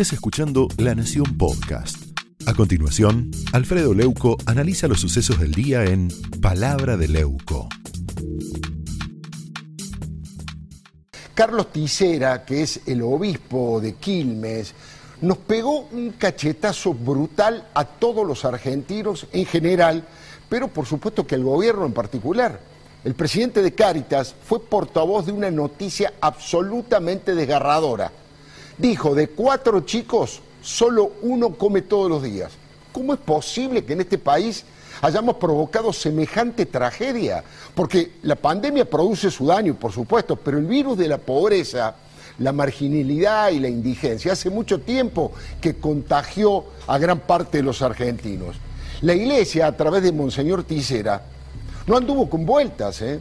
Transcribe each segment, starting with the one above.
estés escuchando La Nación Podcast. A continuación, Alfredo Leuco analiza los sucesos del día en Palabra de Leuco. Carlos Tisera, que es el obispo de Quilmes, nos pegó un cachetazo brutal a todos los argentinos en general, pero por supuesto que al gobierno en particular. El presidente de Cáritas fue portavoz de una noticia absolutamente desgarradora. Dijo, de cuatro chicos, solo uno come todos los días. ¿Cómo es posible que en este país hayamos provocado semejante tragedia? Porque la pandemia produce su daño, por supuesto, pero el virus de la pobreza la marginalidad y la indigencia. Hace mucho tiempo que contagió a gran parte de los argentinos. La iglesia, a través de Monseñor Tisera, no anduvo con vueltas. ¿eh?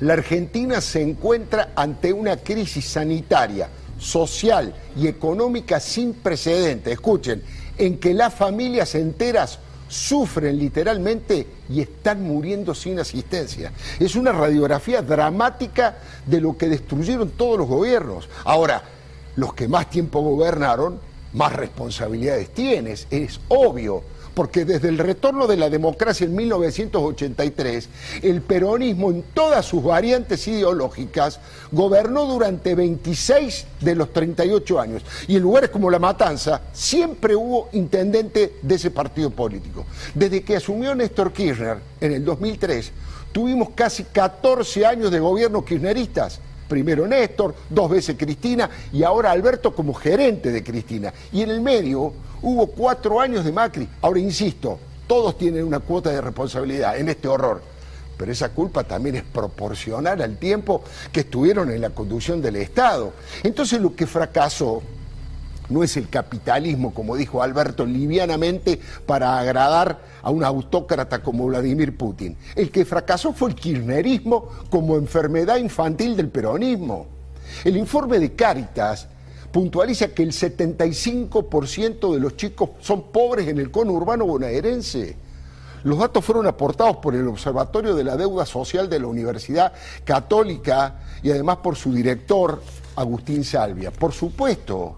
La Argentina se encuentra ante una crisis sanitaria, social y económica sin precedentes. Escuchen, en que las familias enteras sufren literalmente y están muriendo sin asistencia. Es una radiografía dramática de lo que destruyeron todos los gobiernos. Ahora, los que más tiempo gobernaron, más responsabilidades tienen, es obvio porque desde el retorno de la democracia en 1983, el peronismo en todas sus variantes ideológicas gobernó durante 26 de los 38 años. Y en lugares como La Matanza siempre hubo intendente de ese partido político. Desde que asumió Néstor Kirchner en el 2003, tuvimos casi 14 años de gobierno kirchneristas primero Néstor, dos veces Cristina y ahora Alberto como gerente de Cristina. Y en el medio hubo cuatro años de Macri. Ahora insisto, todos tienen una cuota de responsabilidad en este horror. Pero esa culpa también es proporcional al tiempo que estuvieron en la conducción del Estado. Entonces lo que fracasó no es el capitalismo, como dijo Alberto livianamente, para agradar a un autócrata como Vladimir Putin. El que fracasó fue el kirchnerismo como enfermedad infantil del peronismo. El informe de Cáritas puntualiza que el 75% de los chicos son pobres en el conurbano bonaerense. Los datos fueron aportados por el Observatorio de la Deuda Social de la Universidad Católica y además por su director, Agustín Salvia. Por supuesto,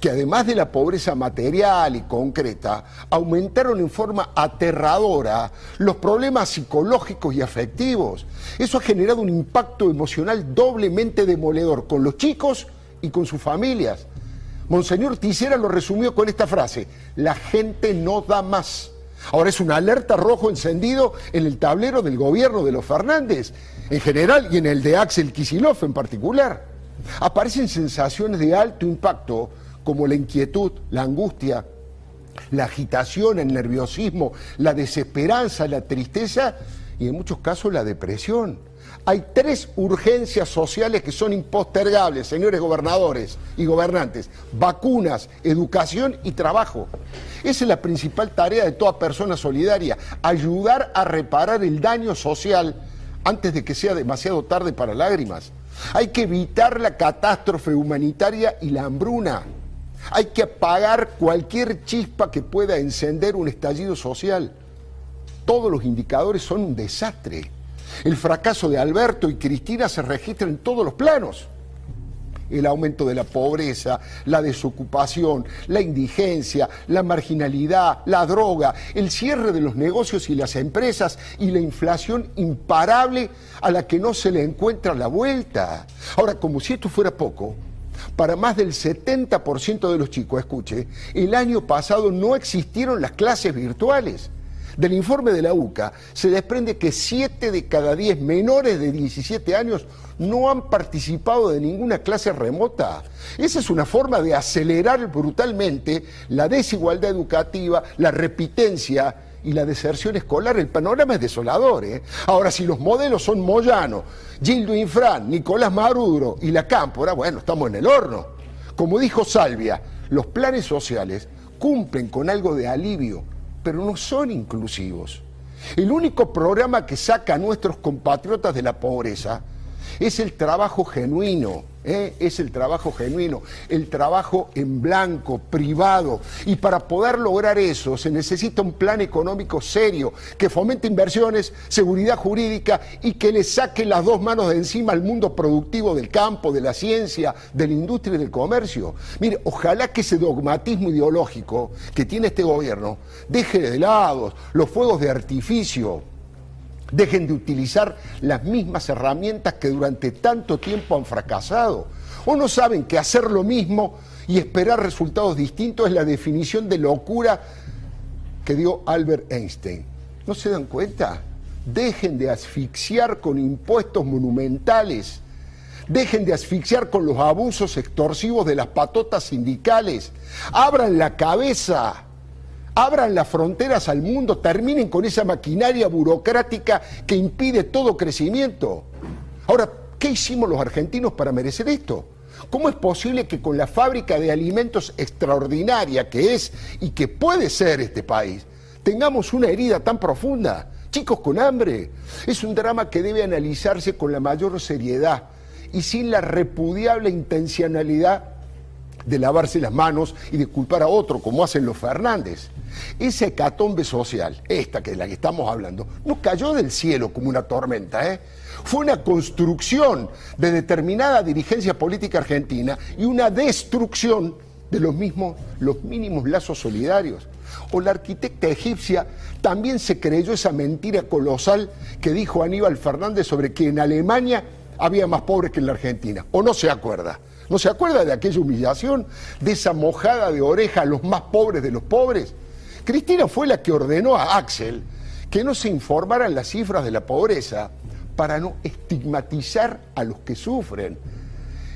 que además de la pobreza material y concreta, aumentaron en forma aterradora los problemas psicológicos y afectivos. Eso ha generado un impacto emocional doblemente demoledor con los chicos y con sus familias. Monseñor Tisera lo resumió con esta frase, la gente no da más. Ahora es una alerta rojo encendido en el tablero del gobierno de los Fernández, en general, y en el de Axel Kisilov en particular. Aparecen sensaciones de alto impacto como la inquietud, la angustia, la agitación, el nerviosismo, la desesperanza, la tristeza y en muchos casos la depresión. Hay tres urgencias sociales que son impostergables, señores gobernadores y gobernantes. Vacunas, educación y trabajo. Esa es la principal tarea de toda persona solidaria, ayudar a reparar el daño social antes de que sea demasiado tarde para lágrimas. Hay que evitar la catástrofe humanitaria y la hambruna. Hay que apagar cualquier chispa que pueda encender un estallido social. Todos los indicadores son un desastre. El fracaso de Alberto y Cristina se registra en todos los planos. El aumento de la pobreza, la desocupación, la indigencia, la marginalidad, la droga, el cierre de los negocios y las empresas y la inflación imparable a la que no se le encuentra la vuelta. Ahora, como si esto fuera poco, para más del 70% de los chicos, escuche, el año pasado no existieron las clases virtuales. Del informe de la UCA se desprende que 7 de cada 10 menores de 17 años no han participado de ninguna clase remota. Esa es una forma de acelerar brutalmente la desigualdad educativa, la repitencia y la deserción escolar, el panorama es desolador. ¿eh? Ahora, si los modelos son Moyano, Gildo Infran, Nicolás Maduro y la Cámpora, bueno, estamos en el horno. Como dijo Salvia, los planes sociales cumplen con algo de alivio, pero no son inclusivos. El único programa que saca a nuestros compatriotas de la pobreza es el trabajo genuino, ¿eh? es el trabajo genuino, el trabajo en blanco, privado. Y para poder lograr eso se necesita un plan económico serio que fomente inversiones, seguridad jurídica y que le saque las dos manos de encima al mundo productivo del campo, de la ciencia, de la industria y del comercio. Mire, ojalá que ese dogmatismo ideológico que tiene este gobierno deje de lado los fuegos de artificio Dejen de utilizar las mismas herramientas que durante tanto tiempo han fracasado. ¿O no saben que hacer lo mismo y esperar resultados distintos es la definición de locura que dio Albert Einstein? ¿No se dan cuenta? Dejen de asfixiar con impuestos monumentales. Dejen de asfixiar con los abusos extorsivos de las patotas sindicales. Abran la cabeza abran las fronteras al mundo, terminen con esa maquinaria burocrática que impide todo crecimiento. Ahora, ¿qué hicimos los argentinos para merecer esto? ¿Cómo es posible que con la fábrica de alimentos extraordinaria que es y que puede ser este país, tengamos una herida tan profunda? Chicos con hambre. Es un drama que debe analizarse con la mayor seriedad y sin la repudiable intencionalidad de lavarse las manos y de culpar a otro, como hacen los Fernández. Esa hecatombe social, esta que de la que estamos hablando, no cayó del cielo como una tormenta, ¿eh? Fue una construcción de determinada dirigencia política argentina y una destrucción de los mismos, los mínimos lazos solidarios. O la arquitecta egipcia también se creyó esa mentira colosal que dijo Aníbal Fernández sobre que en Alemania había más pobres que en la Argentina. ¿O no se acuerda? ¿No se acuerda de aquella humillación, de esa mojada de oreja a los más pobres de los pobres? Cristina fue la que ordenó a Axel que no se informaran las cifras de la pobreza para no estigmatizar a los que sufren.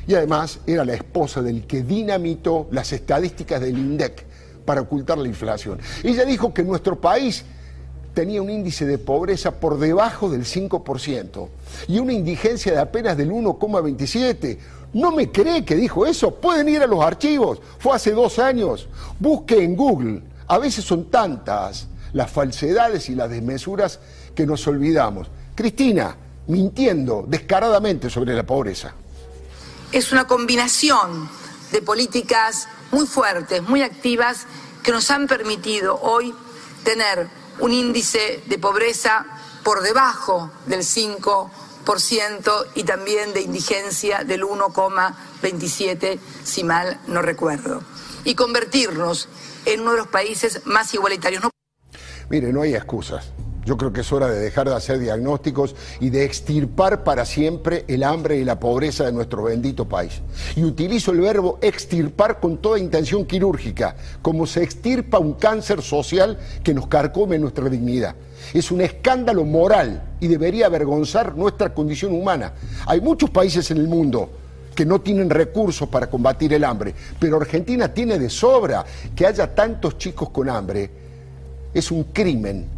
Y además era la esposa del que dinamitó las estadísticas del INDEC para ocultar la inflación. Ella dijo que nuestro país tenía un índice de pobreza por debajo del 5% y una indigencia de apenas del 1,27%. ¿No me cree que dijo eso? Pueden ir a los archivos. Fue hace dos años. Busque en Google. A veces son tantas las falsedades y las desmesuras que nos olvidamos. Cristina, mintiendo descaradamente sobre la pobreza. Es una combinación de políticas muy fuertes, muy activas, que nos han permitido hoy tener un índice de pobreza por debajo del 5% y también de indigencia del 1,27, si mal no recuerdo. Y convertirnos en uno de los países más igualitarios. Mire, no hay excusas. Yo creo que es hora de dejar de hacer diagnósticos y de extirpar para siempre el hambre y la pobreza de nuestro bendito país. Y utilizo el verbo extirpar con toda intención quirúrgica, como se extirpa un cáncer social que nos carcome nuestra dignidad. Es un escándalo moral y debería avergonzar nuestra condición humana. Hay muchos países en el mundo que no tienen recursos para combatir el hambre, pero Argentina tiene de sobra que haya tantos chicos con hambre. Es un crimen